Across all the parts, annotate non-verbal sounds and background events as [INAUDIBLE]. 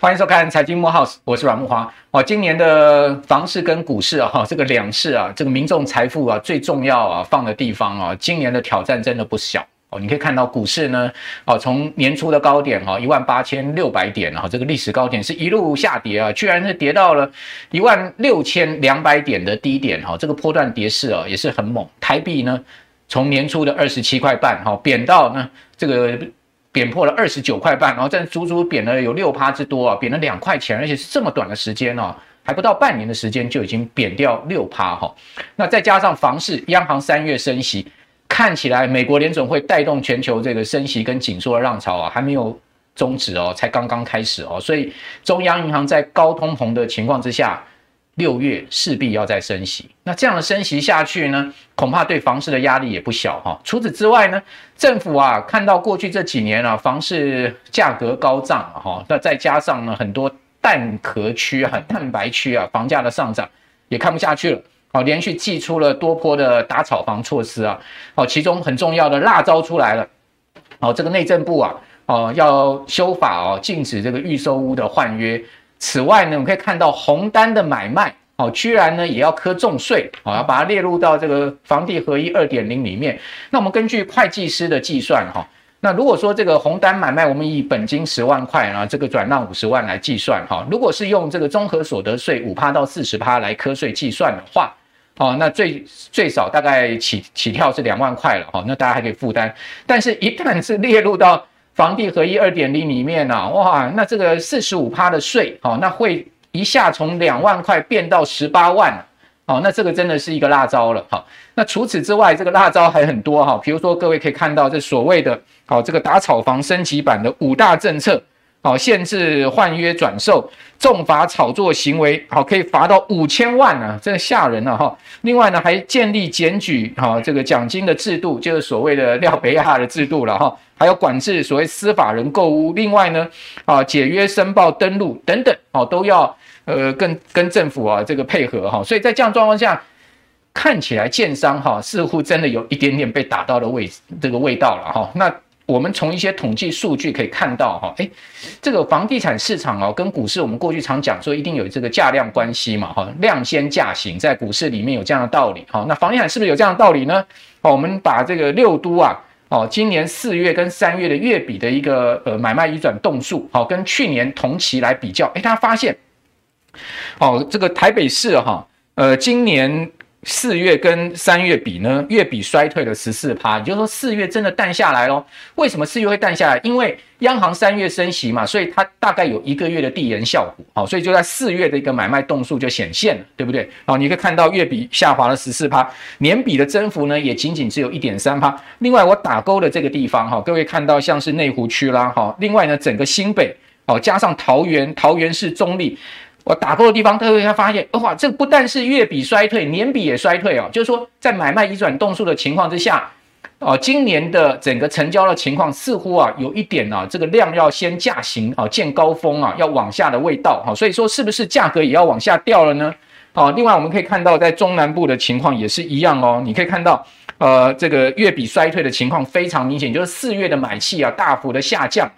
欢迎收看财经幕 House，我是阮木华。哦，今年的房市跟股市啊，哈，这个两市啊，这个民众财富啊，最重要啊，放的地方啊，今年的挑战真的不小哦。你可以看到股市呢，哦，从年初的高点哈，一万八千六百点啊，这个历史高点是一路下跌啊，居然是跌到了一万六千两百点的低点哈，这个波段跌势啊，也是很猛。台币呢，从年初的二十七块半哈，贬到呢这个。贬破了二十九块半，然后这足足贬了有六趴之多啊，贬了两块钱，而且是这么短的时间哦，还不到半年的时间就已经贬掉六趴哈。那再加上房市，央行三月升息，看起来美国联准会带动全球这个升息跟紧缩的浪潮啊，还没有终止哦，才刚刚开始哦，所以中央银行在高通膨的情况之下。六月势必要再升息，那这样的升息下去呢，恐怕对房市的压力也不小哈。除此之外呢，政府啊看到过去这几年啊房市价格高涨哈，那再加上呢很多蛋壳区啊、蛋白区啊房价的上涨，也看不下去了，好，连续祭出了多波的打炒房措施啊，好，其中很重要的辣招出来了，好，这个内政部啊，哦要修法哦，禁止这个预售屋的换约。此外呢，我们可以看到红单的买卖，哦，居然呢也要课重税，哦，要把它列入到这个房地合一二点零里面。那我们根据会计师的计算，哈，那如果说这个红单买卖，我们以本金十万块，然后这个转让五十万来计算，哈，如果是用这个综合所得税五趴到四十趴来课税计算的话，哦，那最最少大概起起跳是两万块了，哈，那大家还可以负担。但是，一旦是列入到房地合一二点零里面啊，哇，那这个四十五趴的税，哦，那会一下从两万块变到十八万，哦，那这个真的是一个辣招了，哈。那除此之外，这个辣招还很多哈，比如说各位可以看到这所谓的，哦，这个打炒房升级版的五大政策。好，限制换约转售，重罚炒作行为，好，可以罚到五千万呢，真的吓人了哈。另外呢，还建立检举，好，这个奖金的制度，就是所谓的廖北亚的制度了哈。还有管制所谓司法人购屋，另外呢，啊，解约申报登录等等，哦，都要呃跟跟政府啊这个配合哈。所以在这样状况下，看起来建商哈似乎真的有一点点被打到的味这个味道了哈。那。我们从一些统计数据可以看到，哈，诶，这个房地产市场哦，跟股市我们过去常讲说一定有这个价量关系嘛，哈，量先价行，在股市里面有这样的道理，哈，那房地产是不是有这样的道理呢？哦，我们把这个六都啊，哦，今年四月跟三月的月比的一个呃买卖移转动数，好，跟去年同期来比较，诶，大家发现，哦，这个台北市哈，呃，今年。四月跟三月比呢，月比衰退了十四趴，也就是说四月真的淡下来咯。为什么四月会淡下来？因为央行三月升息嘛，所以它大概有一个月的递延效果，好，所以就在四月的一个买卖动数就显现了，对不对？好，你可以看到月比下滑了十四趴，年比的增幅呢也仅仅只有一点三趴。另外我打勾的这个地方哈，各位看到像是内湖区啦，哈，另外呢整个新北，哦加上桃园，桃园市中立。我打勾的地方，各位会发现，哇，这不但是月比衰退，年比也衰退哦。就是说，在买卖移转动数的情况之下，哦，今年的整个成交的情况似乎啊，有一点啊，这个量要先价行啊，见高峰啊，要往下的味道哈。所以说，是不是价格也要往下掉了呢？好，另外我们可以看到，在中南部的情况也是一样哦。你可以看到，呃，这个月比衰退的情况非常明显，就是四月的买气啊，大幅的下降。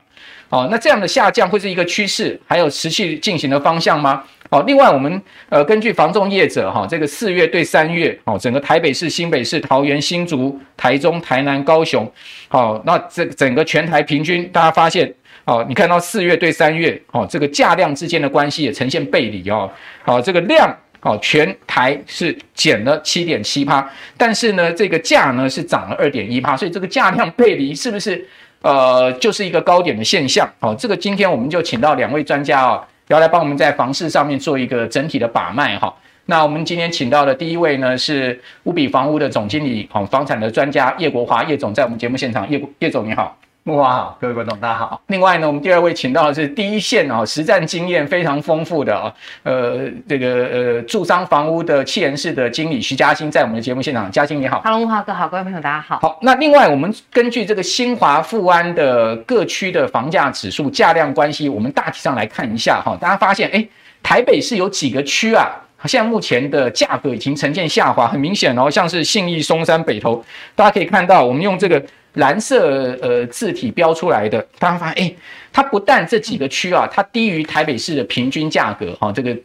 哦，那这样的下降会是一个趋势，还有持续进行的方向吗？好，另外我们呃根据房仲业者哈，这个四月对三月，哦，整个台北市、新北市、桃园、新竹、台中、台南、高雄，好，那这整个全台平均，大家发现，哦，你看到四月对三月，哦，这个价量之间的关系也呈现背离哦，好，这个量，哦，全台是减了七点七趴，但是呢，这个价呢是涨了二点一趴，所以这个价量背离是不是？呃，就是一个高点的现象，好，这个今天我们就请到两位专家啊，要来帮我们在房市上面做一个整体的把脉哈。那我们今天请到的第一位呢是乌比房屋的总经理，好，房产的专家叶国华叶总，在我们节目现场，叶叶总你好。慕驊好，各位观众大家好。另外呢，我们第二位请到的是第一线哦，实战经验非常丰富的啊，呃，这个呃，住商房屋的气人室的经理徐嘉欣，在我们的节目现场，嘉欣你好。Hello，慕驊哥好，各位朋友大家好。好，那另外我们根据这个新华富安的各区的房价指数价量关系，我们大体上来看一下哈，大家发现哎，台北市有几个区啊？现在目前的价格已经呈现下滑，很明显哦，像是信义、松山、北投，大家可以看到，我们用这个蓝色呃字体标出来的，大家发现，哎，它不但这几个区啊，它低于台北市的平均价格，哈，这个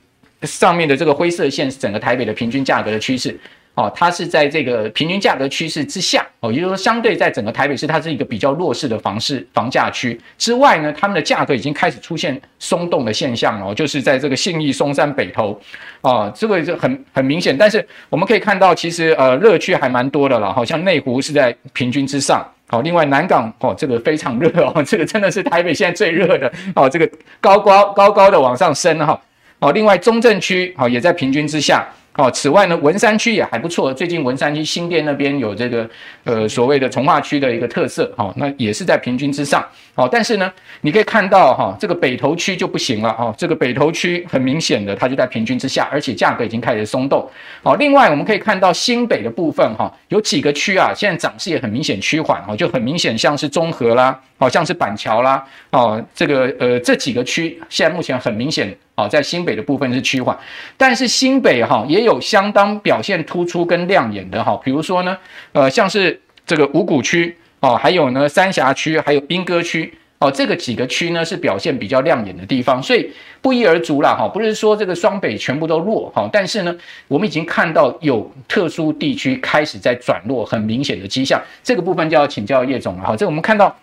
上面的这个灰色线是整个台北的平均价格的趋势。哦，它是在这个平均价格趋势之下，哦，也就是说，相对在整个台北市，它是一个比较弱势的房市房价区之外呢，他们的价格已经开始出现松动的现象哦，就是在这个信义、松山、北投，哦，这个就很很明显。但是我们可以看到，其实呃热区还蛮多的了，好像内湖是在平均之上，好，另外南港哦，这个非常热哦，[LAUGHS] 这个真的是台北现在最热的哦，这个高高高高的往上升哈，哦，另外中正区哦也在平均之下。哦，此外呢，文山区也还不错。最近文山区新店那边有这个呃所谓的从化区的一个特色，哦，那也是在平均之上。哦，但是呢，你可以看到哈，这个北投区就不行了哦，这个北投区很明显的它就在平均之下，而且价格已经开始松动。哦，另外我们可以看到新北的部分哈，有几个区啊，现在涨势也很明显趋缓哦，就很明显像是中和啦，好像是板桥啦，哦，这个呃这几个区现在目前很明显。好，在新北的部分是趋缓，但是新北哈也有相当表现突出跟亮眼的哈，比如说呢，呃，像是这个五股区哦，还有呢三峡区，还有莺歌区哦，这个几个区呢是表现比较亮眼的地方，所以不一而足啦哈，不是说这个双北全部都弱哈，但是呢，我们已经看到有特殊地区开始在转弱，很明显的迹象，这个部分就要请教叶总了哈，这我们看到。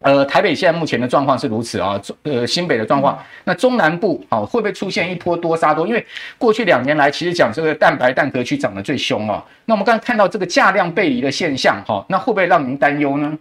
呃，台北现在目前的状况是如此啊，呃，新北的状况，那中南部啊，会不会出现一波多杀多？因为过去两年来，其实讲这个蛋白蛋壳区涨得最凶啊。那我们刚才看到这个价量背离的现象，哈，那会不会让您担忧呢？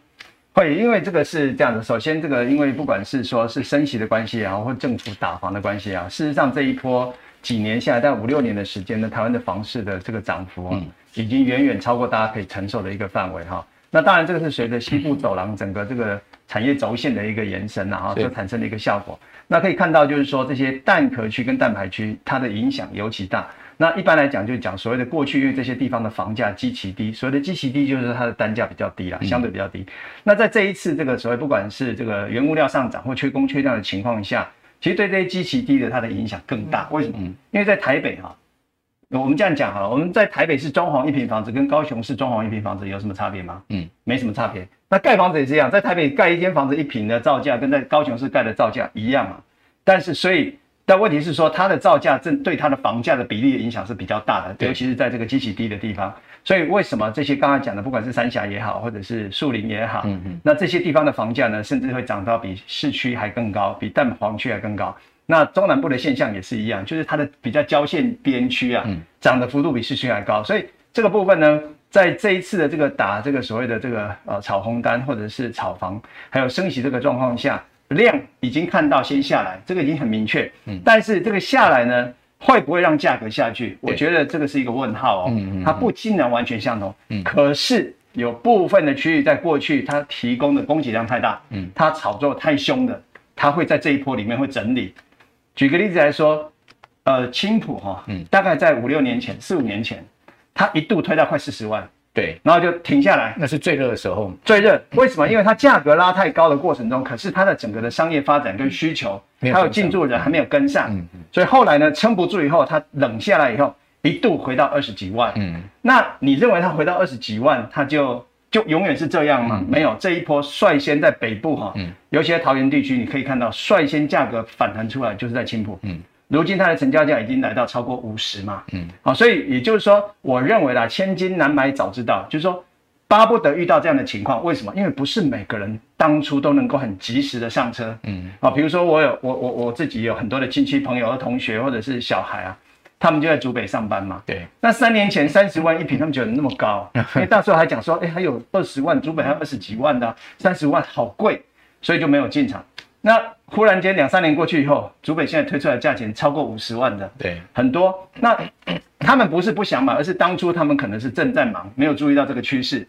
会，因为这个是这样的。首先，这个因为不管是说是升息的关系啊，或政府打房的关系啊，事实上这一波几年下来，但五六年的时间呢，台湾的房市的这个涨幅，嗯，已经远远超过大家可以承受的一个范围哈。那当然，这个是随着西部走廊整个这个。产业轴线的一个延伸啊，就产生了一个效果。那可以看到，就是说这些蛋壳区跟蛋白区，它的影响尤其大。那一般来讲，就讲所谓的过去，因为这些地方的房价极其低，所谓的极其低，就是它的单价比较低啦，相对比较低。嗯、那在这一次这个所谓不管是这个原物料上涨或缺工缺量的情况下，其实对这些极其低的它的影响更大。为什么？因为在台北哈、啊。我们这样讲哈，我们在台北市装潢一平房子跟高雄市装潢一平房子有什么差别吗？嗯，没什么差别。那盖房子也是一样，在台北盖一间房子一坪的造价跟在高雄市盖的造价一样嘛。但是所以，但问题是说它的造价正对它的房价的比例的影响是比较大的，尤其是在这个极其低的地方。所以为什么这些刚才讲的，不管是三峡也好，或者是树林也好，嗯嗯，那这些地方的房价呢，甚至会涨到比市区还更高，比蛋黄区还更高。那中南部的现象也是一样，就是它的比较郊县边区啊，涨的幅度比市区还高，所以这个部分呢，在这一次的这个打这个所谓的这个呃炒红单或者是炒房，还有升息这个状况下，量已经看到先下来，这个已经很明确。嗯，但是这个下来呢，会不会让价格下去？我觉得这个是一个问号哦。嗯嗯，它不尽然完全相同。嗯，可是有部分的区域在过去它提供的供给量太大，嗯，它炒作太凶的，它会在这一波里面会整理。举个例子来说，呃，青浦哈，嗯，大概在五六年前、四五年前，它一度推到快四十万，对，然后就停下来，那是最热的时候，最热。为什么？因为它价格拉太高的过程中，可是它的整个的商业发展跟需求，还有进驻人还没有跟上，嗯，所以后来呢，撑不住以后，它冷下来以后，一度回到二十几万，嗯，那你认为它回到二十几万，它就？就永远是这样吗？没有，这一波率先在北部哈，尤其在桃园地区，你可以看到率先价格反弹出来，就是在青浦。嗯，如今它的成交价已经来到超过五十嘛。嗯，好，所以也就是说，我认为啦，千金难买早知道，就是说巴不得遇到这样的情况。为什么？因为不是每个人当初都能够很及时的上车。嗯，啊，比如说我有我我我自己有很多的亲戚朋友和同学或者是小孩啊。他们就在竹北上班嘛。对。那三年前三十万一平，他们觉得那么高，[LAUGHS] 因为到时候还讲说，哎，还有二十万，竹北还有二十几万的，三十万好贵，所以就没有进场。那忽然间两三年过去以后，竹北现在推出来的价钱超过五十万的，对，很多。那他们不是不想买，而是当初他们可能是正在忙，没有注意到这个趋势，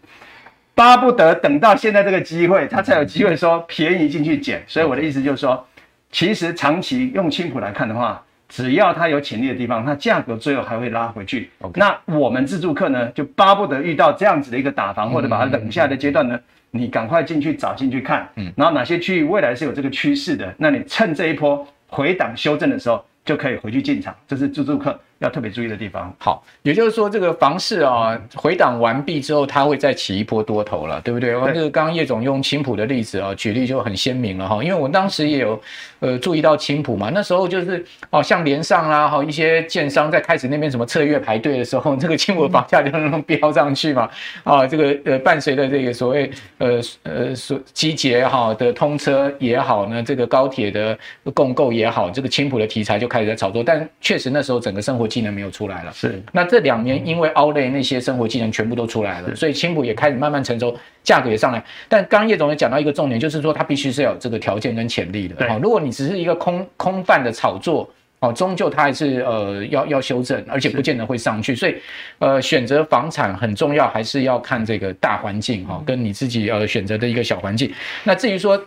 巴不得等到现在这个机会，他才有机会说便宜进去捡。所以我的意思就是说，其实长期用青浦来看的话。只要它有潜力的地方，它价格最后还会拉回去。那我们自助客呢，就巴不得遇到这样子的一个打房或者把它冷下来的阶段呢，嗯嗯嗯、你赶快进去找进去看。嗯，然后哪些区域未来是有这个趋势的，那你趁这一波回档修正的时候，就可以回去进场。这是自助客要特别注意的地方。好，也就是说，这个房市啊回档完毕之后，它会再起一波多头了，对不对？对。这个刚刚叶总用青浦的例子啊举例就很鲜明了哈，因为我当时也有呃注意到青浦嘛，那时候就是哦像连上啦哈一些建商在开始那边什么测月排队的时候，[LAUGHS] 这个青浦的房价就那么飙上去嘛啊，这个呃伴随着这个所谓呃呃所集结哈的通车也好呢，这个高铁的共购也好，这个青浦的题材就开始在炒作，但确实那时候整个生活。技能没有出来了，是。那这两年因为 Outlet 那些生活技能全部都出来了，所以青浦也开始慢慢成熟，价格也上来。但刚刚叶总也讲到一个重点，就是说它必须是有这个条件跟潜力的。对，如果你只是一个空空泛的炒作，哦，终究它还是呃要要修正，而且不见得会上去。所以呃，选择房产很重要，还是要看这个大环境哈，跟你自己呃选择的一个小环境。那至于说。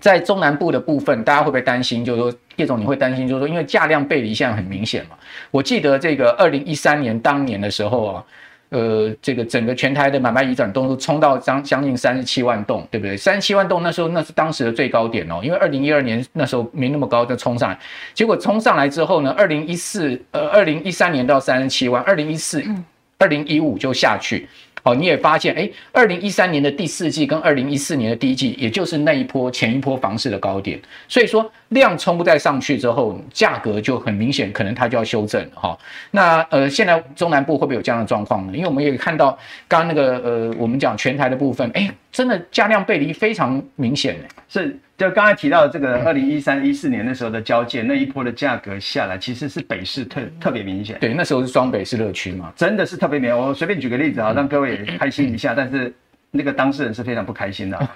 在中南部的部分，大家会不会担心？就是说，叶总，你会担心，就是说，因为价量背离现在很明显嘛。我记得这个二零一三年当年的时候啊，呃，这个整个全台的买卖移转栋数冲到将将近三十七万栋，对不对？三十七万栋那时候那是当时的最高点哦，因为二零一二年那时候没那么高，就冲上来。结果冲上来之后呢，二零一四呃二零一三年到三十七万，二零一四二零一五就下去。好，你也发现，哎，二零一三年的第四季跟二零一四年的第一季，也就是那一波前一波房市的高点，所以说量冲不再上去之后，价格就很明显，可能它就要修正哈。那呃，现在中南部会不会有这样的状况呢？因为我们也看到刚刚那个呃，我们讲全台的部分，哎，真的价量背离非常明显，是。就刚才提到的这个二零一三一四年那时候的交界那一波的价格下来，其实是北市特特别明显。对，那时候是双北市热区嘛，真的是特别明显。我随便举个例子啊，让各位也开心一下。[LAUGHS] 但是那个当事人是非常不开心的，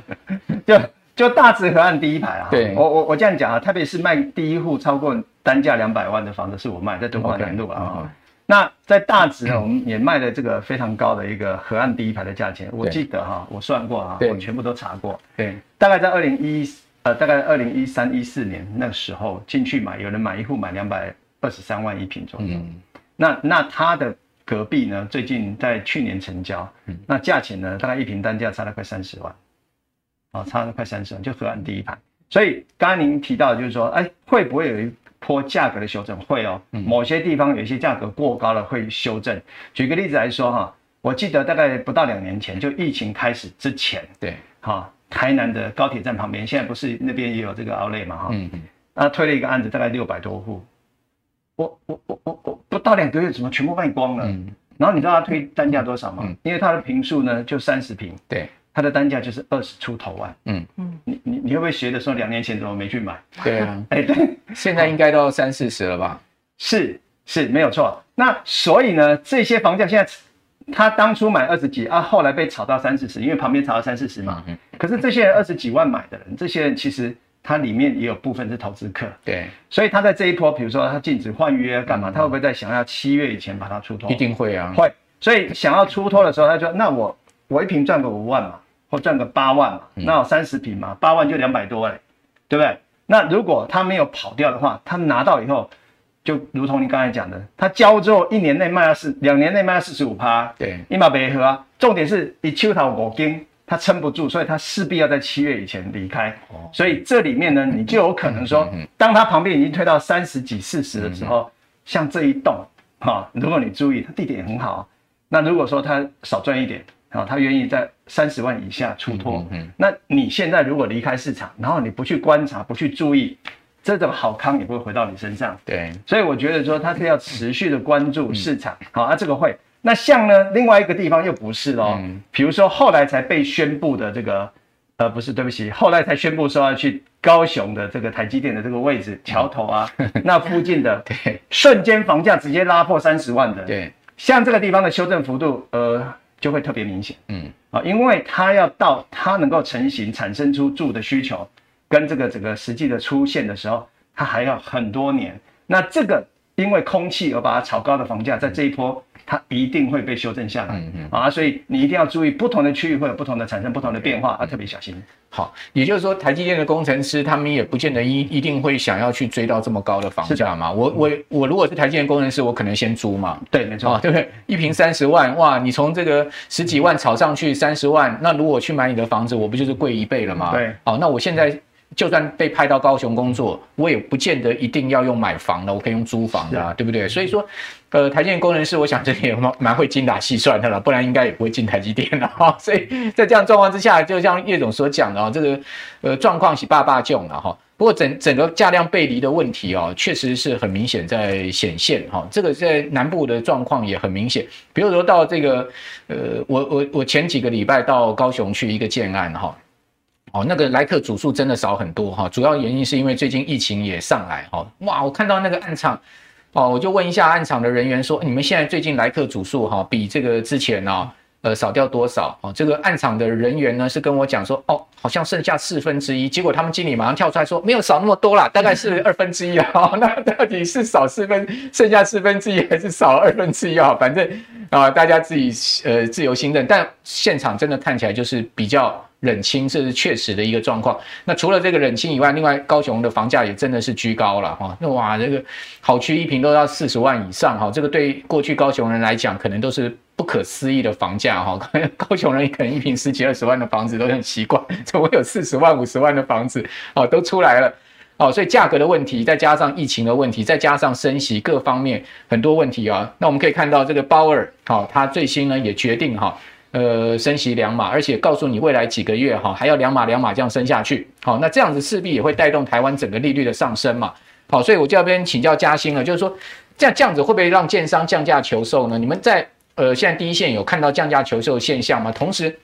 [LAUGHS] 就就大直河岸第一排啊。对，我我我这样讲啊，特别是卖第一户超过单价两百万的房子是我卖，在敦化南路啊。那在大直呢，我们也卖了这个非常高的一个河岸第一排的价钱。我记得哈，我算过啊，我全部都查过。对，大概在二零一呃，大概二零一三一四年那个时候进去买，有人买一户买两百二十三万一平左右。那那他的隔壁呢，最近在去年成交，那价钱呢，大概一平单价差了快三十万，啊，差了快三十万，就河岸第一排。所以刚刚您提到就是说，哎，会不会有一？波价格的修正会哦，某些地方有一些价格过高了会修正。举个例子来说哈，我记得大概不到两年前，就疫情开始之前，对，哈，台南的高铁站旁边，现在不是那边也有这个 Outlet 嘛哈，嗯嗯，那推了一个案子，大概六百多户，我我我我我不到两个月，怎么全部卖光了？嗯，然后你知道他推单价多少吗？因为他的平数呢就三十平，对。它的单价就是二十出头万，嗯嗯，你你你会不会学的时候两年前怎么没去买？对啊，[LAUGHS] 哎对，现在应该都三四十了吧？是是没有错。那所以呢，这些房价现在，他当初买二十几啊，后来被炒到三四十，因为旁边炒到三四十嘛。嗯。可是这些人二十几万买的人，这些人其实他里面也有部分是投资客。对。所以他在这一波，比如说他禁止换约干嘛，他会不会在想要七月以前把它出脱？一定会啊。会。所以想要出脱的时候，他就说：“那我我一瓶赚个五万嘛。”或赚个八万嘛，那有三十平嘛，八万就两百多嘞，对不对？那如果他没有跑掉的话，他拿到以后，就如同你刚才讲的，他交之后一年内卖了四，两年内卖了四十五趴，对，一毛没合啊。重点是一秋桃五金，他撑不住，所以他势必要在七月以前离开。所以这里面呢，你就有可能说，当他旁边已经推到三十几、四十的时候，像这一栋哈，如果你注意，它地点很好，那如果说他少赚一点。啊，他愿意在三十万以下出脱。嗯，嗯，那你现在如果离开市场，然后你不去观察，不去注意，这种好康也不会回到你身上。对，所以我觉得说它是要持续的关注市场。好，啊，这个会。那像呢，另外一个地方又不是喽。嗯。比如说后来才被宣布的这个，呃，不是，对不起，后来才宣布说要去高雄的这个台积电的这个位置桥头啊，[LAUGHS] 那附近的，对，瞬间房价直接拉破三十万的。对，像这个地方的修正幅度，呃。就会特别明显，嗯因为它要到它能够成型、产生出住的需求，跟这个整个实际的出现的时候，它还要很多年。那这个因为空气而把它炒高的房价，在这一波。它一定会被修正下来，嗯嗯啊，所以你一定要注意，不同的区域会有不同的产生不同的变化，要特别小心。好，也就是说，台积电的工程师他们也不见得一一定会想要去追到这么高的房价嘛。我我我如果是台积电工程师，我可能先租嘛。对，没错，对不对？一平三十万，哇，你从这个十几万炒上去三十万，那如果去买你的房子，我不就是贵一倍了吗？对，好，那我现在就算被派到高雄工作，我也不见得一定要用买房的，我可以用租房的啊，对不对？所以说，呃，台积电工程师，我想这里也蛮蛮会精打细算的了，不然应该也不会进台积电了哈。[LAUGHS] 所以在这样状况之下，就像叶总所讲的啊，这个呃状况是爸爸囧了哈。不过整整个价量背离的问题啊，确实是很明显在显现哈。这个在南部的状况也很明显，比如说到这个呃，我我我前几个礼拜到高雄去一个建案哈。哦，那个来客组数真的少很多哈，主要原因是因为最近疫情也上来哈。哇，我看到那个案场，哦，我就问一下案场的人员说，你们现在最近来客组数哈，比这个之前呢，呃，少掉多少？哦，这个案场的人员呢是跟我讲说，哦，好像剩下四分之一。结果他们经理马上跳出来说，没有少那么多啦，大概是二分之一啊。[LAUGHS] 那到底是少四分，剩下四分之一，还是少二分之一啊？反正啊，大家自己呃自由心证。但现场真的看起来就是比较。冷清，这是确实的一个状况。那除了这个冷清以外，另外高雄的房价也真的是居高了哈。那哇，这个好区一平都要四十万以上哈，这个对过去高雄人来讲，可能都是不可思议的房价哈。[LAUGHS] 高雄人可能一平十几二十万的房子都很奇怪，怎么有四十万五十万的房子哦都出来了哦？所以价格的问题，再加上疫情的问题，再加上升息各方面很多问题啊。那我们可以看到这个鲍尔好，他最新呢也决定哈。呃，升息两码，而且告诉你未来几个月哈还要两码两码这样升下去，好，那这样子势必也会带动台湾整个利率的上升嘛，好，所以我就要边请教嘉兴了，就是说这样这样子会不会让建商降价求售呢？你们在呃现在第一线有看到降价求售的现象吗？同时，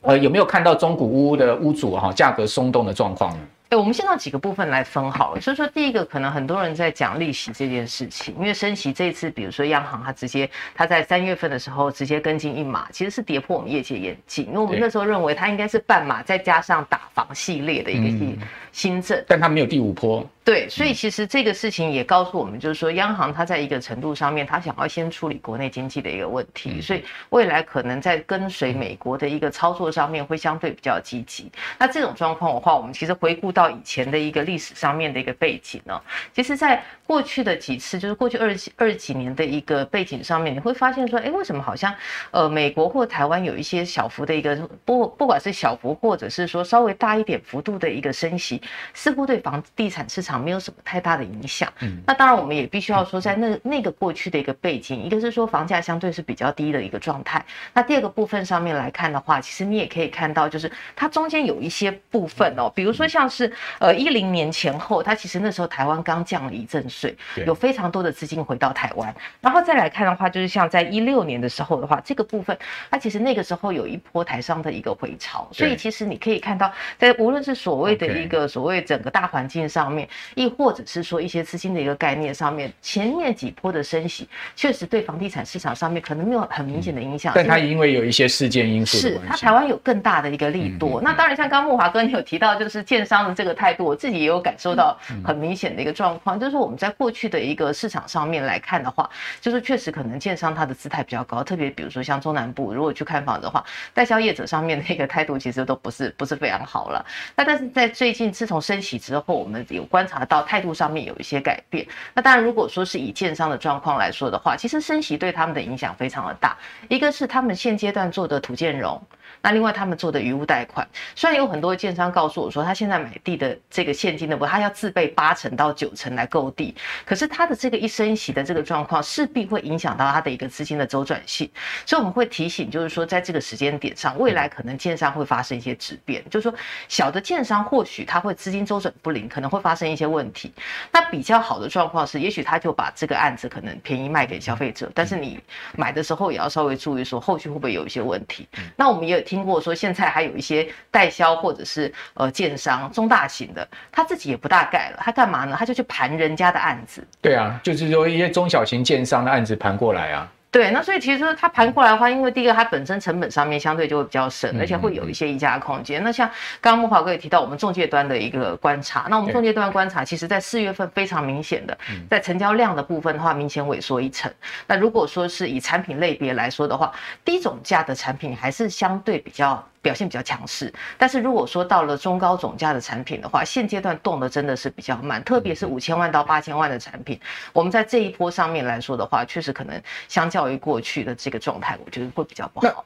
呃有没有看到中古屋的屋主哈价格松动的状况呢？欸、我们先从几个部分来分好了。所以说，第一个可能很多人在讲利息这件事情，因为升息这一次，比如说央行它直接它在三月份的时候直接跟进一码，其实是跌破我们业界眼镜，因为我们那时候认为它应该是半码再加上打房系列的一个新新政，但它没有第五波。对，所以其实这个事情也告诉我们，就是说央行它在一个程度上面，它想要先处理国内经济的一个问题，所以未来可能在跟随美国的一个操作上面会相对比较积极。那这种状况的话，我们其实回顾到以前的一个历史上面的一个背景呢，其实在过去的几次，就是过去二十二十几年的一个背景上面，你会发现说，哎，为什么好像呃美国或台湾有一些小幅的一个不不管是小幅或者是说稍微大一点幅度的一个升息，似乎对房地产市场。没有什么太大的影响。嗯，那当然我们也必须要说，在那那个过去的一个背景，一个是说房价相对是比较低的一个状态。那第二个部分上面来看的话，其实你也可以看到，就是它中间有一些部分哦，比如说像是呃一零年前后，它其实那时候台湾刚降了一阵税，有非常多的资金回到台湾。然后再来看的话，就是像在一六年的时候的话，这个部分它其实那个时候有一波台商的一个回潮，所以其实你可以看到，在无论是所谓的一个所谓整个大环境上面。亦或者是说一些资金的一个概念上面，前面几波的升息，确实对房地产市场上面可能没有很明显的影响。但它因为有一些事件因素，是它台湾有更大的一个利多。那当然，像刚木华哥你有提到，就是建商的这个态度，我自己也有感受到很明显的一个状况，就是我们在过去的一个市场上面来看的话，就是确实可能建商它的姿态比较高，特别比如说像中南部，如果去看房的话，代销业者上面的一个态度其实都不是不是非常好了。那但是在最近自从升息之后，我们有观察。到态度上面有一些改变，那当然，如果说是以建商的状况来说的话，其实升息对他们的影响非常的大。一个是他们现阶段做的土建融。那另外他们做的余屋贷款，虽然有很多建商告诉我说，他现在买地的这个现金的不，他要自备八成到九成来购地，可是他的这个一升息的这个状况，势必会影响到他的一个资金的周转性，所以我们会提醒，就是说在这个时间点上，未来可能建商会发生一些质变，就是说小的建商或许他会资金周转不灵，可能会发生一些问题。那比较好的状况是，也许他就把这个案子可能便宜卖给消费者，但是你买的时候也要稍微注意说，后续会不会有一些问题。那我们也有。听过说，现在还有一些代销或者是呃建商中大型的，他自己也不大盖了，他干嘛呢？他就去盘人家的案子。对啊，就是说一些中小型建商的案子盘过来啊。对，那所以其实它盘过来的话，因为第一个它本身成本上面相对就会比较省，而且会有一些溢价空间。那像刚刚木华哥也提到我们中介端的一个观察，那我们中介端观察，其实在四月份非常明显的，在成交量的部分的话，明显萎缩一成。那如果说是以产品类别来说的话，低总价的产品还是相对比较。表现比较强势，但是如果说到了中高总价的产品的话，现阶段动的真的是比较慢，特别是五千万到八千万的产品，我们在这一波上面来说的话，确实可能相较于过去的这个状态，我觉得会比较不好。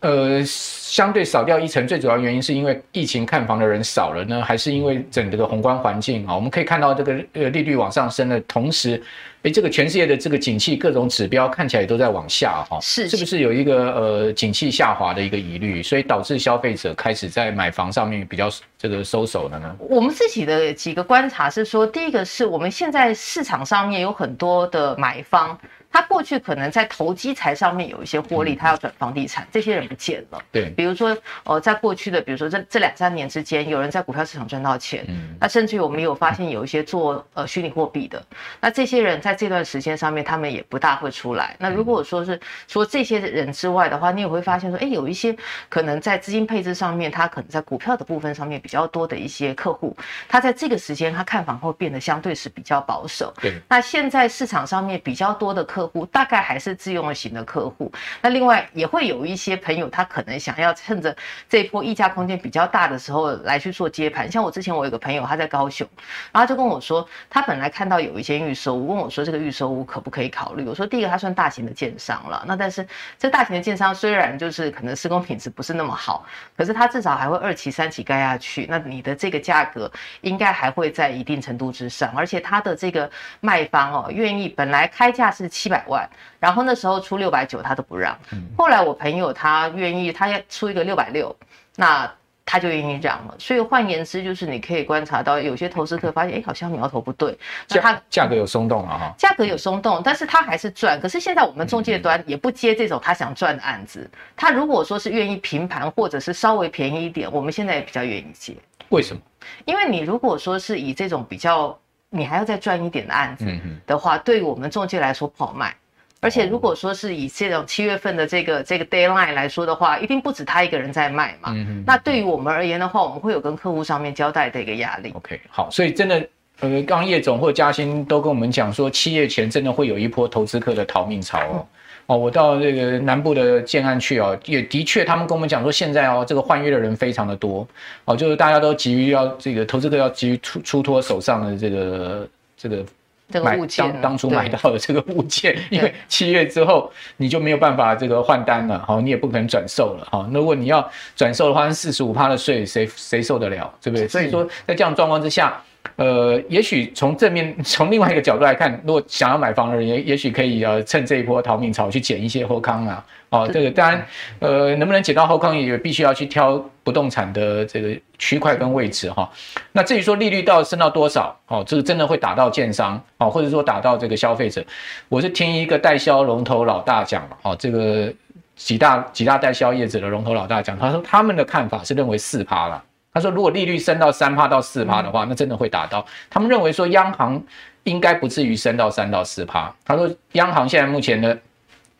呃，相对少掉一成，最主要原因是因为疫情看房的人少了呢，还是因为整个的宏观环境啊？我们可以看到这个呃利率往上升的同时，诶，这个全世界的这个景气各种指标看起来也都在往下哈，是是不是有一个呃景气下滑的一个疑虑，所以导致消费者开始在买房上面比较这个收手了呢？我们自己的几个观察是说，第一个是我们现在市场上面有很多的买方。他过去可能在投机财上面有一些获利，他要转房地产，这些人不见了。对，比如说，呃，在过去的，比如说这这两三年之间，有人在股票市场赚到钱，嗯，那甚至于我们有发现有一些做呃虚拟货币的，那这些人在这段时间上面，他们也不大会出来。那如果说是说这些人之外的话，你也会发现说，哎，有一些可能在资金配置上面，他可能在股票的部分上面比较多的一些客户，他在这个时间他看房会变得相对是比较保守。对，那现在市场上面比较多的客客户。大概还是自用型的客户，那另外也会有一些朋友，他可能想要趁着这一波溢价空间比较大的时候来去做接盘。像我之前我有个朋友，他在高雄，然后就跟我说，他本来看到有一些预售屋，问我说这个预售屋可不可以考虑？我说第一个，他算大型的建商了，那但是这大型的建商虽然就是可能施工品质不是那么好，可是他至少还会二期、三期盖下去，那你的这个价格应该还会在一定程度之上，而且他的这个卖方哦，愿意本来开价是七百万。然后那时候出六百九，他都不让。后来我朋友他愿意，他要出一个六百六，那他就愿意让了。所以换言之，就是你可以观察到，有些投资客发现，哎，好像苗头不对。那他价格有松动了哈。价格有松动，但是他还是赚。可是现在我们中介端也不接这种他想赚的案子。他如果说是愿意平盘，或者是稍微便宜一点，我们现在也比较愿意接。为什么？因为你如果说是以这种比较，你还要再赚一点的案子的话，对于我们中介来说不好卖。而且如果说是以这种七月份的这个这个 deadline 来说的话，一定不止他一个人在卖嘛。嗯，那对于我们而言的话，我们会有跟客户上面交代的一个压力。OK，好，所以真的，呃，刚刚叶总或嘉兴都跟我们讲说，七月前真的会有一波投资客的逃命潮哦。嗯、哦，我到这个南部的建案去哦，也的确他们跟我们讲说，现在哦，这个换约的人非常的多哦，就是大家都急于要这个投资客要急于出出脱手上的这个这个。这个物件，当当初买到的这个物件，因为七月之后你就没有办法这个换单了，好，你也不可能转售了，哈。如果你要转售的话，四十五趴的税，谁谁受得了，对不对？所以说，在这样状况之下。呃，也许从正面，[LAUGHS] 从另外一个角度来看，如果想要买房的人，也也许可以呃，趁这一波逃命潮去捡一些后康啊。哦，这个当然，呃，能不能捡到后康，也必须要去挑不动产的这个区块跟位置哈、哦。那至于说利率到升到多少，哦，这个真的会打到建商，哦，或者说打到这个消费者。我是听一个代销龙头老大讲了，哦，这个几大几大代销业者的龙头老大讲，他说他们的看法是认为四趴了。他说：“如果利率升到三趴到四趴的话，那真的会打到。他们认为说，央行应该不至于升到三到四趴。他说，央行现在目前的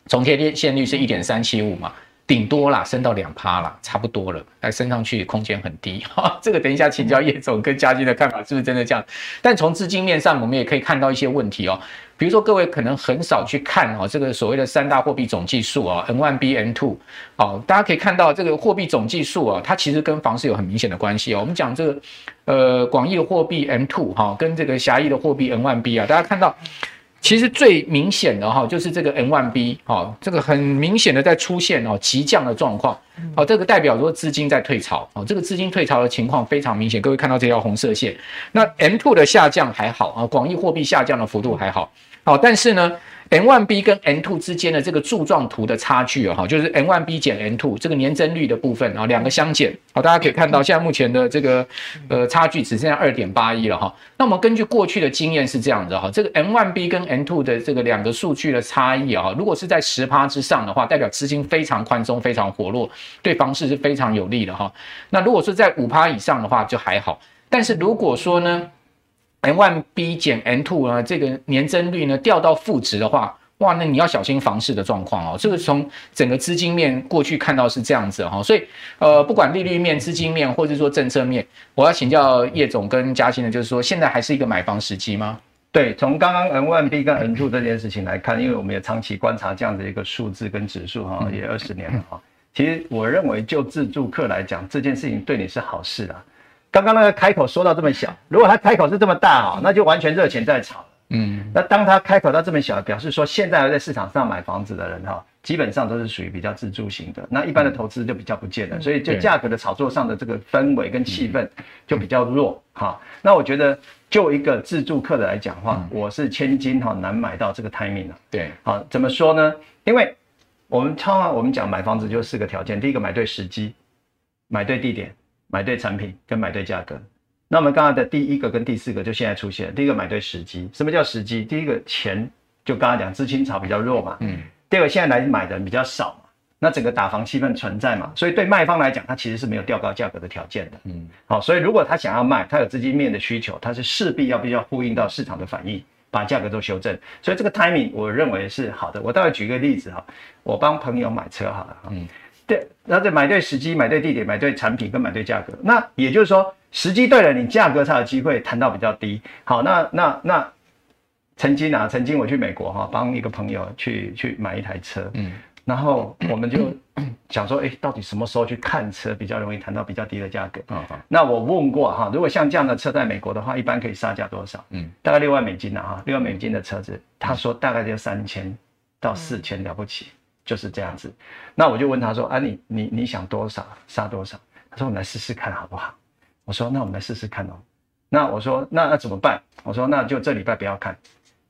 总贴现率是一点三七五嘛。”顶多啦，升到两趴啦，差不多了，哎升上去空间很低。哈，[LAUGHS] 这个等一下请教叶总跟嘉金的看法，是不是真的这样？但从资金面上，我们也可以看到一些问题哦。比如说，各位可能很少去看哦，这个所谓的三大货币总计数啊，M1B、M2，哦，大家可以看到这个货币总计数啊，它其实跟房市有很明显的关系哦。我们讲这个呃广义的货币 M2 哈，跟这个狭义的货币 N one B 啊，大家看到。其实最明显的哈，就是这个 N1B 哈，这个很明显的在出现哦急降的状况，哦，这个代表说资金在退潮哦，这个资金退潮的情况非常明显。各位看到这条红色线，那 M2 的下降还好啊，广义货币下降的幅度还好，好，但是呢。M1B 跟 M2 之间的这个柱状图的差距啊，哈，就是 M1B 减 M2 这个年增率的部分啊，两个相减，好，大家可以看到，现在目前的这个呃差距只剩下二点八一了哈。那我们根据过去的经验是这样子哈，这个 M1B 跟 M2 的这个两个数据的差异啊，如果是在十趴之上的话，代表资金非常宽松、非常活络，对房市是非常有利的哈。那如果是在五趴以上的话，就还好。但是如果说呢，M1B 减 N2 呢，这个年增率呢掉到负值的话，哇，那你要小心房市的状况哦。这个从整个资金面过去看到是这样子哈，所以呃，不管利率面、资金面，或者说政策面，我要请教叶总跟嘉兴的，就是说现在还是一个买房时机吗？对，从刚刚 N1B 跟 N2 这件事情来看，因为我们也长期观察这样的一个数字跟指数哈，也二十年了哈。其实我认为就自住客来讲，这件事情对你是好事啊。刚刚那个开口说到这么小，如果他开口是这么大哈，那就完全热钱在炒。嗯，那当他开口到这么小，表示说现在还在市场上买房子的人哈，基本上都是属于比较自住型的。那一般的投资就比较不见了，所以就价格的炒作上的这个氛围跟气氛就比较弱哈。那我觉得就一个自住客的来讲的话，我是千金哈难买到这个 timing 了。对，好，怎么说呢？因为我们超啊，我们讲买房子就四个条件，第一个买对时机，买对地点，买对产品跟买对价格。那我们刚刚的第一个跟第四个就现在出现。第一个买对时机，什么叫时机？第一个钱就刚刚讲资金潮比较弱嘛，嗯。第二个现在来买的人比较少嘛，那整个打房气氛存在嘛，所以对卖方来讲，他其实是没有调高价格的条件的，嗯。好，所以如果他想要卖，他有资金面的需求，他是势必要必须要呼应到市场的反应，把价格做修正。所以这个 timing 我认为是好的。我待会举一个例子哈，我帮朋友买车好了，嗯，对，然后再买对时机、买对地点、买对产品跟买对价格。那也就是说。时机对了，你价格才有机会谈到比较低。好，那那那曾经啊，曾经我去美国哈，帮一个朋友去去买一台车，嗯，然后我们就想说，哎，到底什么时候去看车比较容易谈到比较低的价格？嗯，那我问过哈，如果像这样的车在美国的话，一般可以杀价多少？嗯，大概六万美金啊，哈，六万美金的车子，他说大概就三千到四千了不起，就是这样子。那我就问他说，啊，你你你想多少杀多少？他说，我们来试试看好不好？我说，那我们来试试看哦。那我说，那那怎么办？我说，那就这礼拜不要看，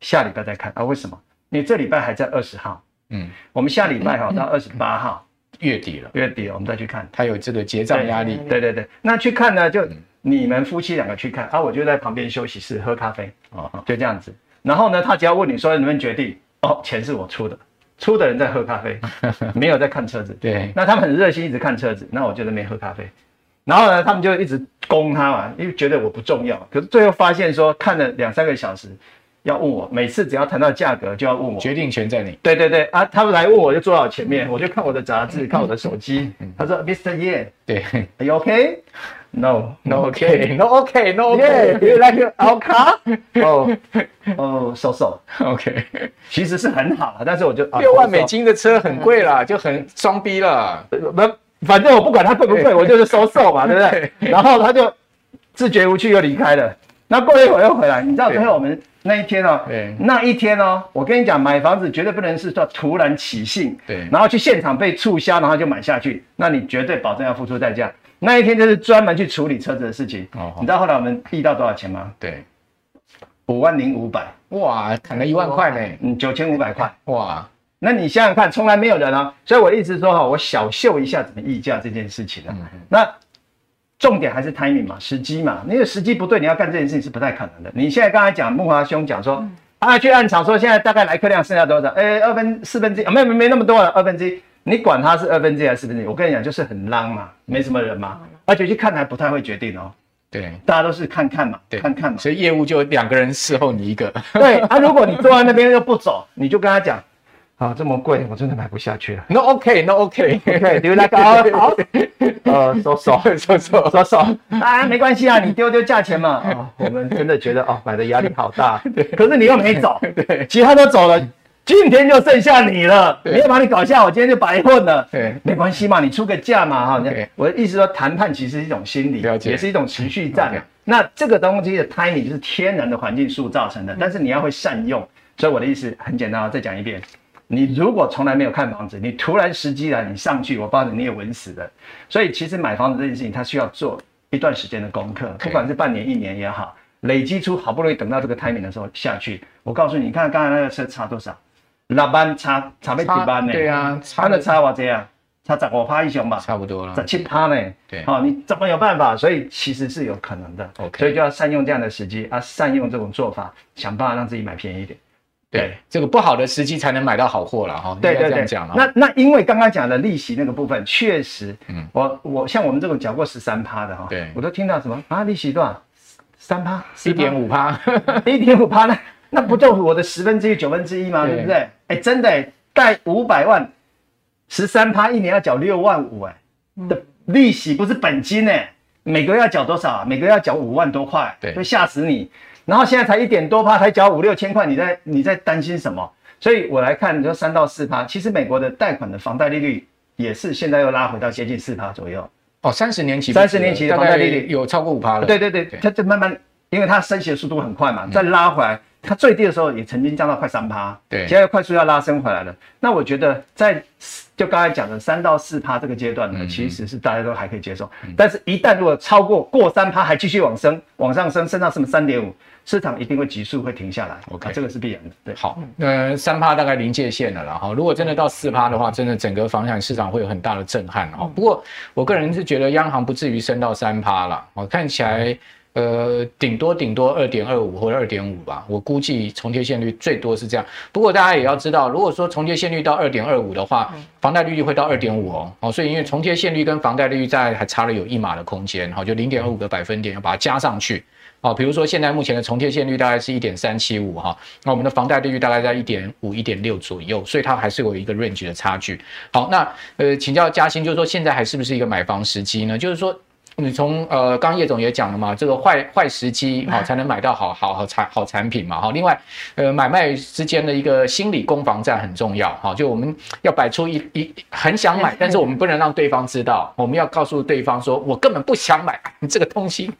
下礼拜再看啊。为什么？你这礼拜还在二十号，嗯，我们下礼拜哈到二十八号，月底了，月底了，我们再去看。他有这个结账压力。对对对，那去看呢，就你们夫妻两个去看啊，我就在旁边休息室喝咖啡哦，就这样子。然后呢，他只要问你说能不能决定哦，钱是我出的，出的人在喝咖啡，[LAUGHS] 没有在看车子。对，那他们很热心，一直看车子，那我就在那边喝咖啡。然后呢，他们就一直攻他嘛，因为觉得我不重要。可是最后发现说，看了两三个小时，要问我，每次只要谈到价格，就要问我。决定权在你。对对对啊，他们来问我就坐到我前面，我就看我的杂志，看我的手机。他说，Mr. Ye，对，Are you okay？No，No [LAUGHS] okay，No okay，No okay。Do you like our car？哦 [LAUGHS] 哦，[LAUGHS] so so。OK，其实是很好，但是我就六万美金的车很贵啦，就很装逼了。不。反正我不管它贵不贵，[LAUGHS] 我就是收售嘛，对不对？然后他就自觉无趣又离开了。那过一会儿又回来，你知道最后我们那一天哦，那一天哦，我跟你讲，买房子绝对不能是叫突然起兴，对，然后去现场被促销，然后就买下去，那你绝对保证要付出代价。那一天就是专门去处理车子的事情。哦，你知道后来我们议到多少钱吗？对，五万零五百。哇，砍了一万块呢。嗯，九千五百块。哇。那你想想看，从来没有人啊，所以我一直说哈，我小秀一下怎么议价这件事情啊。那重点还是 timing 嘛，时机嘛。那个时机不对，你要干这件事情是不太可能的。你现在刚才讲木华兄讲说，啊去暗场说现在大概来客量剩下多少？哎，二分四分之一啊，没没没那么多了，二分之一。你管它是二分之一还是四分之一？我跟你讲，就是很浪嘛，没什么人嘛，而且去看还不太会决定哦。对，大家都是看看嘛，看看嘛。所以业务就两个人伺候你一个。对啊，[LAUGHS] 如果你坐在那边又不走，你就跟他讲。啊，这么贵，我真的买不下去了。No OK，No OK，OK，留那个好，呃，收手，收手，收手。啊，没关系啊，[LAUGHS] 你丢丢价钱嘛。啊，我们真的觉得哦，买的压力好大。[LAUGHS] 对，可是你又没走，对，其他都走了，今天就剩下你了。没有把你搞下，我今天就白混了。对，没关系嘛，你出个价嘛，哈。我的意思说，谈判其实是一种心理，也是一种情绪战。那这个东西的 timing 就是天然的环境塑造成的，但是你要会善用。所以我的意思很简单啊，再讲一遍。你如果从来没有看房子，你突然时机来，你上去，我保证你也稳死的。所以其实买房子这件事情，它需要做一段时间的功课，不管是半年、一年也好，累积出好不容易等到这个 timing 的时候下去。我告诉你，你看刚才那个车差多少？六万差差没几万呢？对啊，差了差我这样，差十五趴以上吧，差不多了，十七趴呢。对，好，你怎么有办法？所以其实是有可能的。OK，所以就要善用这样的时机啊，善用这种做法，想办法让自己买便宜一点。对，这个不好的时机才能买到好货了哈。对对对。那那因为刚刚讲的利息那个部分，确实，嗯，我我像我们这种缴过十三趴的哈，对，我都听到什么啊，利息多少？三趴，一点五趴，一点五趴呢？那不就是我的十分之一、九分之一吗？对不对？哎，真的，贷五百万，十三趴，一年要缴六万五，哎，的利息不是本金哎，每个月要缴多少啊？每个月要缴五万多块，对，会吓死你。然后现在才一点多趴，才缴五六千块，你在你在担心什么？所以我来看，你说三到四趴，其实美国的贷款的房贷利率也是现在又拉回到接近四趴左右。哦，三十年期，三十年期的房贷利率有超过五趴了。对对对，它就慢慢，因为它升息的速度很快嘛，再拉回来，它最低的时候也曾经降到快三趴，对，现在快速要拉升回来了。那我觉得在就刚才讲的三到四趴这个阶段呢，嗯、其实是大家都还可以接受。嗯、但是，一旦如果超过过三趴，还继续往升，往上升，升到什么三点五，市场一定会急速会停下来。OK，、啊、这个是必然的。对，好，那，三趴大概临界线了啦。哈。如果真的到四趴的话，真的整个房产市场会有很大的震撼哈。不过，我个人是觉得央行不至于升到三趴了。我看起来。呃，顶多顶多二点二五或者二点五吧，我估计重贴现率最多是这样。不过大家也要知道，如果说重贴现率到二点二五的话，房贷利率会到二点五哦。哦，所以因为重贴现率跟房贷利率在还差了有一码的空间，好，就零点二五个百分点要把它加上去。哦，比如说现在目前的重贴现率大概是一点三七五哈，那我们的房贷利率大概在一点五、一点六左右，所以它还是有一个 range 的差距。好，那呃，请教嘉兴，就是说现在还是不是一个买房时机呢？就是说。你从呃，刚叶总也讲了嘛，这个坏坏时机好才能买到好好好产好产品嘛哈。另外，呃，买卖之间的一个心理攻防战很重要哈。就我们要摆出一一很想买，但是我们不能让对方知道，我们要告诉对方说，我根本不想买你这个东西，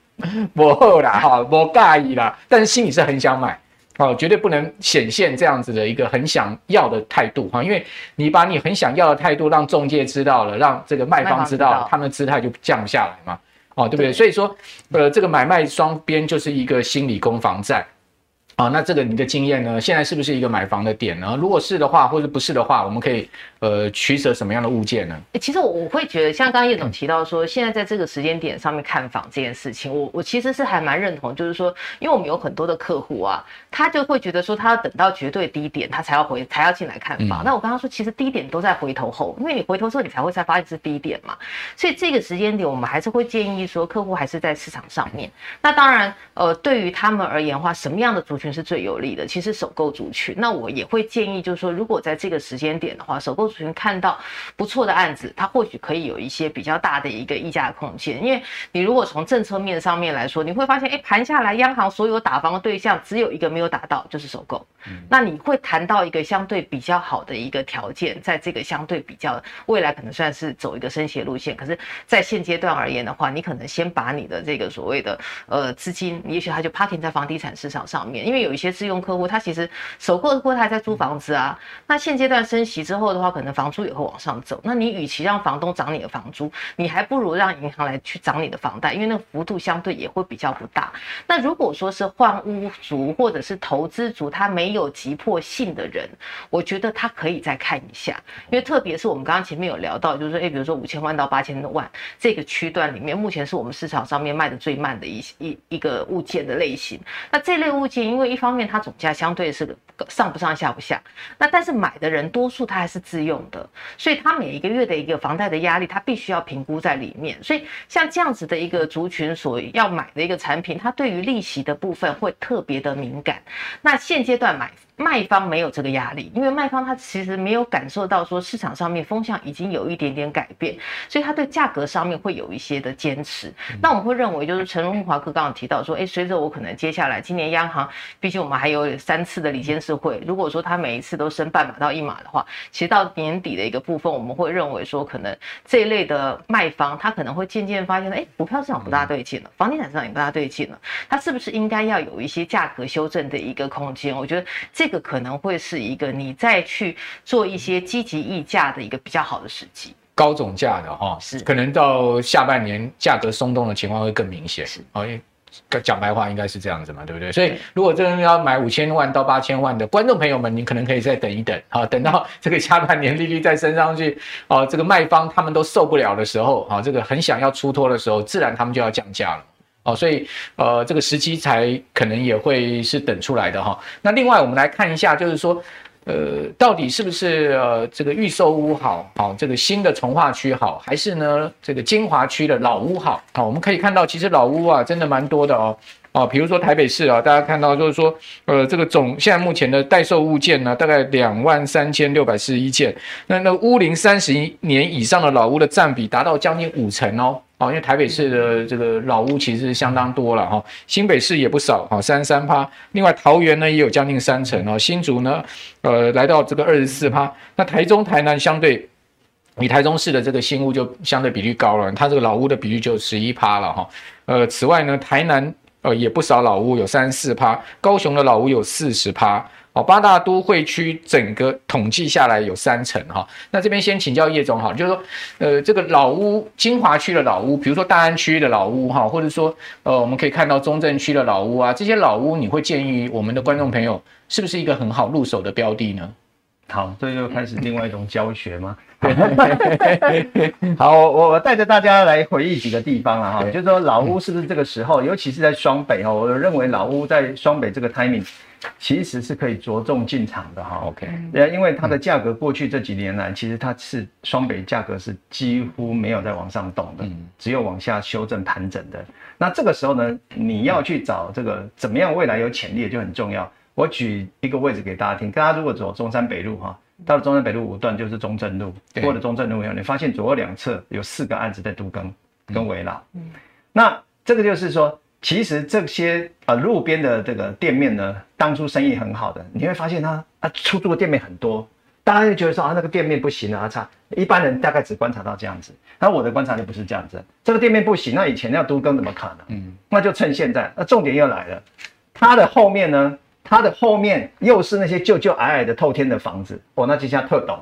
不好啦哈，我介意啦，但是心里是很想买。哦，绝对不能显现这样子的一个很想要的态度哈，因为你把你很想要的态度让中介知道了，让这个卖方知道了，他们的姿态就降下来嘛。哦，对不对？所以说，呃，这个买卖双边就是一个心理攻防战。啊，那这个你的经验呢？现在是不是一个买房的点呢？如果是的话，或者不是的话，我们可以呃取舍什么样的物件呢？其实我我会觉得，像刚刚叶总提到说，现在在这个时间点上面看房这件事情，我我其实是还蛮认同，就是说，因为我们有很多的客户啊，他就会觉得说，他要等到绝对低点，他才要回，才要进来看房。嗯、那我刚刚说，其实低点都在回头后，因为你回头之后，你才会才发现是低点嘛。所以这个时间点，我们还是会建议说，客户还是在市场上面。那当然，呃，对于他们而言的话，什么样的族群？是最有利的，其实首购族群，那我也会建议，就是说，如果在这个时间点的话，首购族群看到不错的案子，它或许可以有一些比较大的一个溢价空间。因为你如果从政策面上面来说，你会发现，哎，盘下来，央行所有打房的对象只有一个没有打到，就是首购。嗯，那你会谈到一个相对比较好的一个条件，在这个相对比较未来可能算是走一个升息路线，可是，在现阶段而言的话，你可能先把你的这个所谓的呃资金，也许它就 parking 在房地产市场上面，因为有一些。自用客户，他其实首购的过他还在租房子啊。那现阶段升息之后的话，可能房租也会往上走。那你与其让房东涨你的房租，你还不如让银行来去涨你的房贷，因为那个幅度相对也会比较不大。那如果说是换屋族或者是投资族，他没有急迫性的人，我觉得他可以再看一下，因为特别是我们刚刚前面有聊到，就是说，哎，比如说五千万到八千万这个区段里面，目前是我们市场上面卖的最慢的一一一个物件的类型。那这类物件，因为一方面它总价相对是个上不上下不下，那但是买的人多数他还是自用的，所以他每一个月的一个房贷的压力，他必须要评估在里面。所以像这样子的一个族群所要买的一个产品，它对于利息的部分会特别的敏感。那现阶段买。卖方没有这个压力，因为卖方他其实没有感受到说市场上面风向已经有一点点改变，所以他对价格上面会有一些的坚持。那我们会认为，就是陈荣华哥刚刚提到说，哎，随着我可能接下来今年央行，毕竟我们还有三次的理监事会，如果说他每一次都升半码到一码的话，其实到年底的一个部分，我们会认为说，可能这一类的卖方他可能会渐渐发现，哎，股票市场不大对劲了，房地产市场也不大对劲了，他是不是应该要有一些价格修正的一个空间？我觉得这。这个可能会是一个你再去做一些积极议价的一个比较好的时机，高总价的哈，是。可能到下半年价格松动的情况会更明显，是。哦，因为讲白话应该是这样子嘛，对不对？所以如果真的要买五千万到八千万的观众朋友们，你可能可以再等一等，好，等到 [LAUGHS] 这个下半年利率再升上去，哦，这个卖方他们都受不了的时候，好，这个很想要出脱的时候，自然他们就要降价了。哦，所以呃，这个时机才可能也会是等出来的哈。那另外我们来看一下，就是说，呃，到底是不是呃这个预售屋好，好这个新的重划区好，还是呢这个精华区的老屋好？好，我们可以看到，其实老屋啊，真的蛮多的哦。哦，比如说台北市啊，大家看到就是说，呃，这个总现在目前的待售物件呢，大概两万三千六百四十一件。那那屋龄三十年以上的老屋的占比达到将近五成哦。哦，因为台北市的这个老屋其实相当多了哈，新北市也不少，哈，三十三趴。另外桃园呢也有将近三成哦，新竹呢，呃，来到这个二十四趴。那台中、台南相对，以台中市的这个新屋就相对比率高了，它这个老屋的比率就十一趴了哈。呃，此外呢，台南。呃，也不少老屋，有三十四趴，高雄的老屋有四十趴。哦，八大都会区整个统计下来有三成哈。那这边先请教叶总哈，就是说，呃，这个老屋，金华区的老屋，比如说大安区的老屋哈，或者说，呃，我们可以看到中正区的老屋啊，这些老屋，你会建议我们的观众朋友是不是一个很好入手的标的呢？好，这就开始另外一种教学吗？[LAUGHS] 好，我我带着大家来回忆几个地方了哈，就是说老屋是不是这个时候，尤其是在双北哈，我认为老屋在双北这个 timing。其实是可以着重进场的哈，OK，因为它的价格过去这几年来，其实它是双北价格是几乎没有在往上动的，只有往下修正盘整的。那这个时候呢，你要去找这个怎么样未来有潜力就很重要。我举一个位置给大家听，大家如果走中山北路哈，到了中山北路五段就是中正路，过了中正路以后，你发现左右两侧有四个案子在都更跟危老，那这个就是说。其实这些呃路边的这个店面呢，当初生意很好的，你会发现它啊出租的店面很多，大家就觉得说啊那个店面不行啊差，一般人大概只观察到这样子，那我的观察就不是这样子，这个店面不行，那以前要都更怎么可能？嗯，那就趁现在，那重点又来了，它的后面呢，它的后面又是那些旧旧矮矮的透天的房子，哦，那这下特懂。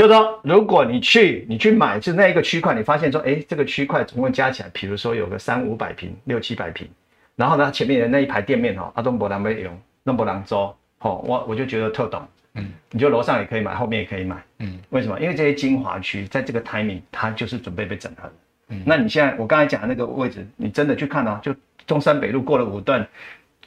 就是说，如果你去你去买是那一个区块，你发现说，哎，这个区块总共加起来，比如说有个三五百平、六七百平，然后呢，前面的那一排店面哈，阿东博兰没有，东博兰州，哦，我我就觉得特懂，嗯，你就楼上也可以买，后面也可以买，嗯，为什么？因为这些精华区在这个 timing，它就是准备被整合，嗯，那你现在我刚才讲的那个位置，你真的去看啊，就中山北路过了五段。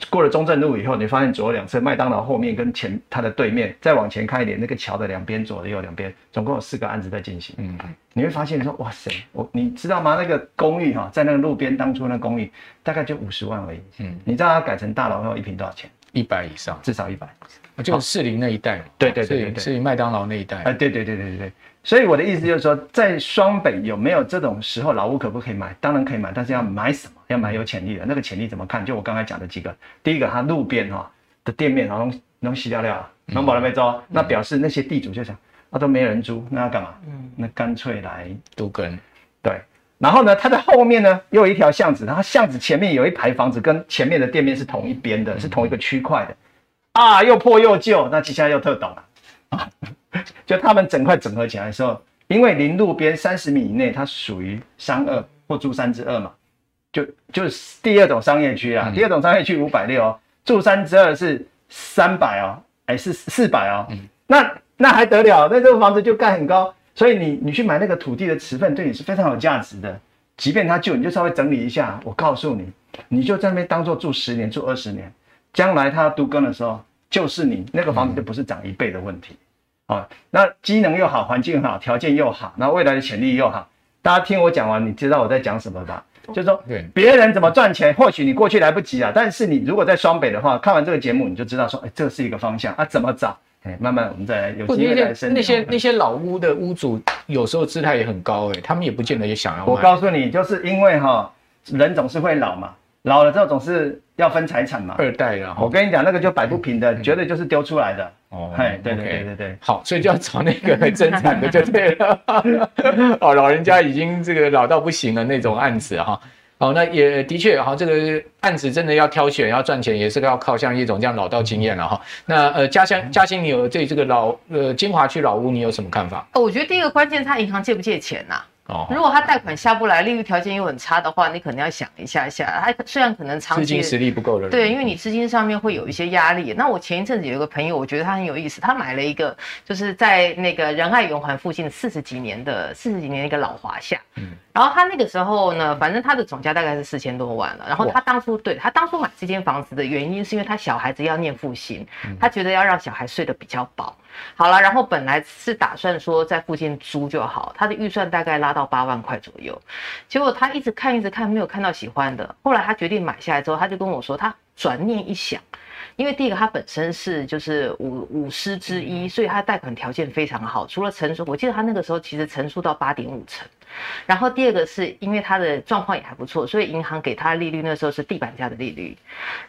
过了中正路以后，你发现左右两侧麦当劳后面跟前它的对面，再往前看一点，那个桥的两边左右两边，总共有四个案子在进行。嗯，你会发现说，哇塞，我你知道吗？那个公寓哈，在那个路边当初那公寓大概就五十万而已。嗯，你知道它改成大楼后一平多少钱？一百以上，至少一百。就士林那一带嘛。对对对对，士林麦当劳那一带。哎，对对对对对对。所以我的意思就是说，在双北有没有这种时候，老屋可不可以买？当然可以买，但是要买什么？要买有潜力的。那个潜力怎么看？就我刚才讲的几个，第一个，它路边哈的店面，然后能洗掉掉，能保了没租，那表示那些地主就想，啊都没人租，那要干嘛？嗯，那干脆来都跟。对，然后呢，它的后面呢又有一条巷子，然后巷子前面有一排房子，跟前面的店面是同一边的，是同一个区块的，啊，又破又旧，那接下来又特懂了啊。[LAUGHS] 就他们整块整合起来的时候，因为临路边三十米以内，它属于三二或住三之二嘛，就就是第二种商业区啊。第二种商业区五百六哦，住三之二是三百哦，哎是四百哦。那那还得了？那这个房子就盖很高，所以你你去买那个土地的持份对你是非常有价值的。即便它旧，你就稍微整理一下，我告诉你，你就在那边当做住十年、住二十年，将来它都更的时候，就是你那个房子就不是涨一倍的问题。啊，那机能又好，环境好，条件又好，那未来的潜力又好。大家听我讲完，你知道我在讲什么吧？就是说，对别人怎么赚钱，或许你过去来不及啊，但是你如果在双北的话，看完这个节目，你就知道说，哎，这是一个方向啊，怎么找？哎，慢慢我们再来有机会来深入。那些那些老屋的屋主，有时候姿态也很高，哎，他们也不见得也想要。我告诉你，就是因为哈，人总是会老嘛。老了之后总是要分财产嘛，二代啊，我跟你讲，那个就摆不平的，绝对就是丢出来的。哦，对对对对对，好，所以就要找那个很真产的就对了。[LAUGHS] 哦，老人家已经这个老到不行了那种案子哈。好，那也的确哈，这个案子真的要挑选要赚钱，也是要靠像叶总这样老道经验了哈。那呃，嘉兴嘉兴，你有对这个老呃金华区老屋你有什么看法？哦，我觉得第一个关键是他银行借不借钱呐？哦，如果他贷款下不来，利率条件又很差的话，你可能要想一下下。他虽然可能长期资金实力不够的，对，因为你资金上面会有一些压力。那我前一阵子有一个朋友，我觉得他很有意思，他买了一个就是在那个仁爱圆环附近四十几年的四十几年的一个老华夏。嗯，然后他那个时候呢，反正他的总价大概是四千多万了。然后他当初对他当初买这间房子的原因，是因为他小孩子要念复兴，他觉得要让小孩睡得比较饱。好了，然后本来是打算说在附近租就好，他的预算大概拉到八万块左右，结果他一直看一直看，没有看到喜欢的。后来他决定买下来之后，他就跟我说，他转念一想，因为第一个他本身是就是五五师之一，所以他贷款条件非常好，除了成熟，我记得他那个时候其实成熟到八点五成。然后第二个是因为他的状况也还不错，所以银行给他的利率那时候是地板价的利率。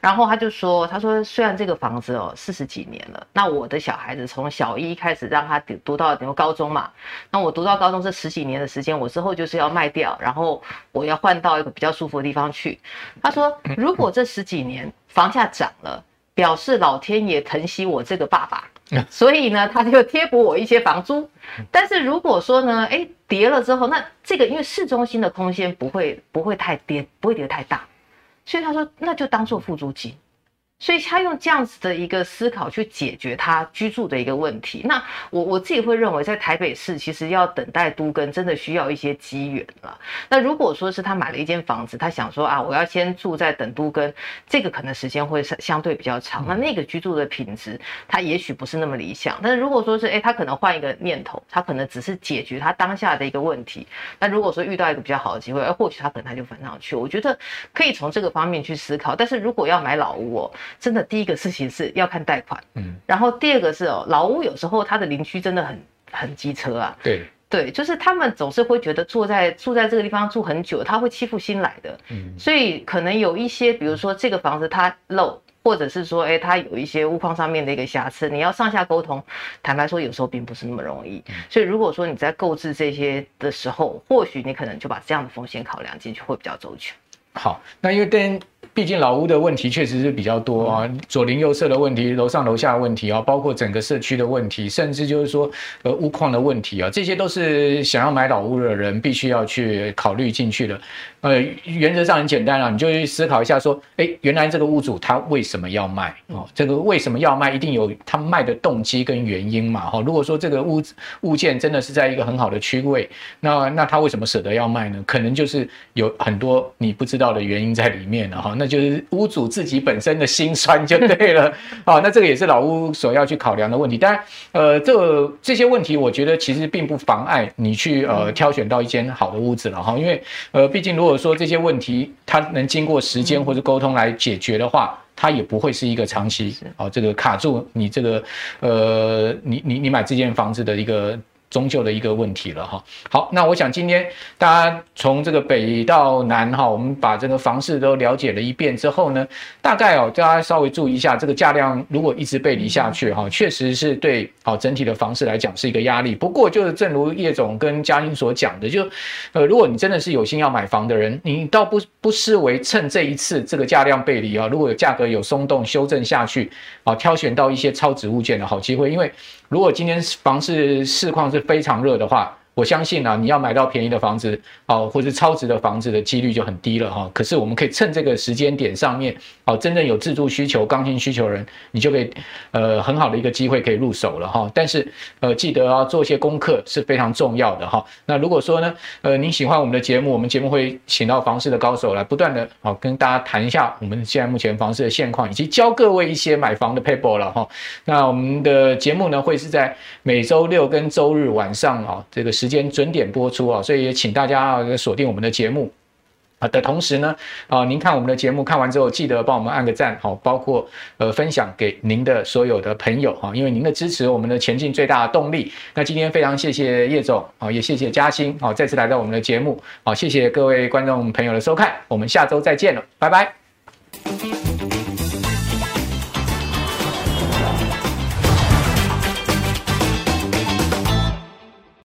然后他就说，他说虽然这个房子哦四十几年了，那我的小孩子从小一开始让他读读到比如高中嘛，那我读到高中这十几年的时间，我之后就是要卖掉，然后我要换到一个比较舒服的地方去。他说，如果这十几年房价涨了，表示老天爷疼惜我这个爸爸。所以呢，他就贴补我一些房租。但是如果说呢，哎，跌了之后，那这个因为市中心的空间不会不会太跌，不会跌得太大，所以他说那就当做付租金。所以他用这样子的一个思考去解决他居住的一个问题。那我我自己会认为，在台北市其实要等待都更，真的需要一些机缘了。那如果说是他买了一间房子，他想说啊，我要先住在等都更，这个可能时间会相对比较长。那那个居住的品质，他也许不是那么理想。但是如果说是哎，他可能换一个念头，他可能只是解决他当下的一个问题。那如果说遇到一个比较好的机会，哎，或许他可能他就翻上去。我觉得可以从这个方面去思考。但是如果要买老屋哦。真的，第一个事情是要看贷款，嗯，然后第二个是哦，老屋有时候他的邻居真的很很机车啊，对。对，就是他们总是会觉得住在住在这个地方住很久，他会欺负新来的，嗯，所以可能有一些，比如说这个房子它漏，或者是说，哎，它有一些屋况上面的一个瑕疵，你要上下沟通，坦白说，有时候并不是那么容易，所以如果说你在购置这些的时候，或许你可能就把这样的风险考量进去，会比较周全。好，那因为跟。毕竟老屋的问题确实是比较多啊，左邻右舍的问题，楼上楼下的问题啊，包括整个社区的问题，甚至就是说呃屋况的问题啊，这些都是想要买老屋的人必须要去考虑进去的。呃，原则上很简单啊，你就去思考一下说，哎，原来这个屋主他为什么要卖？哦，这个为什么要卖，一定有他卖的动机跟原因嘛。哈，如果说这个物物件真的是在一个很好的区位，那那他为什么舍得要卖呢？可能就是有很多你不知道的原因在里面了哈。那就是屋主自己本身的心酸就对了，好，[LAUGHS] 那这个也是老屋所要去考量的问题。当然，呃，这、这些问题，我觉得其实并不妨碍你去呃挑选到一间好的屋子了哈，因为呃，毕竟如果说这些问题它能经过时间或者沟通来解决的话，它也不会是一个长期哦，这个卡住你这个呃，你你你买这间房子的一个。终究的一个问题了哈。好，那我想今天大家从这个北到南哈，我们把这个房市都了解了一遍之后呢，大概哦，大家稍微注意一下，这个价量如果一直背离下去哈，确实是对好整体的房市来讲是一个压力。不过就是正如叶总跟嘉欣所讲的，就呃，如果你真的是有心要买房的人，你倒不不失为趁这一次这个价量背离啊，如果有价格有松动修正下去啊，挑选到一些超值物件的好机会，因为。如果今天房市市况是非常热的话，我相信啊，你要买到便宜的房子，哦，或者超值的房子的几率就很低了哈。可是我们可以趁这个时间点上面，哦，真正有自住需求、刚性需求人，你就可以，呃，很好的一个机会可以入手了哈。但是，呃，记得要做一些功课是非常重要的哈。那如果说呢，呃，您喜欢我们的节目，我们节目会请到房市的高手来不断的，哦，跟大家谈一下我们现在目前房市的现况，以及教各位一些买房的 paper 了哈。那我们的节目呢，会是在每周六跟周日晚上啊，这个时。时间准点播出啊，所以也请大家锁定我们的节目啊的同时呢，啊，您看我们的节目看完之后，记得帮我们按个赞，好，包括呃分享给您的所有的朋友哈，因为您的支持，我们的前进最大的动力。那今天非常谢谢叶总啊，也谢谢嘉欣啊，再次来到我们的节目，好，谢谢各位观众朋友的收看，我们下周再见了，拜拜。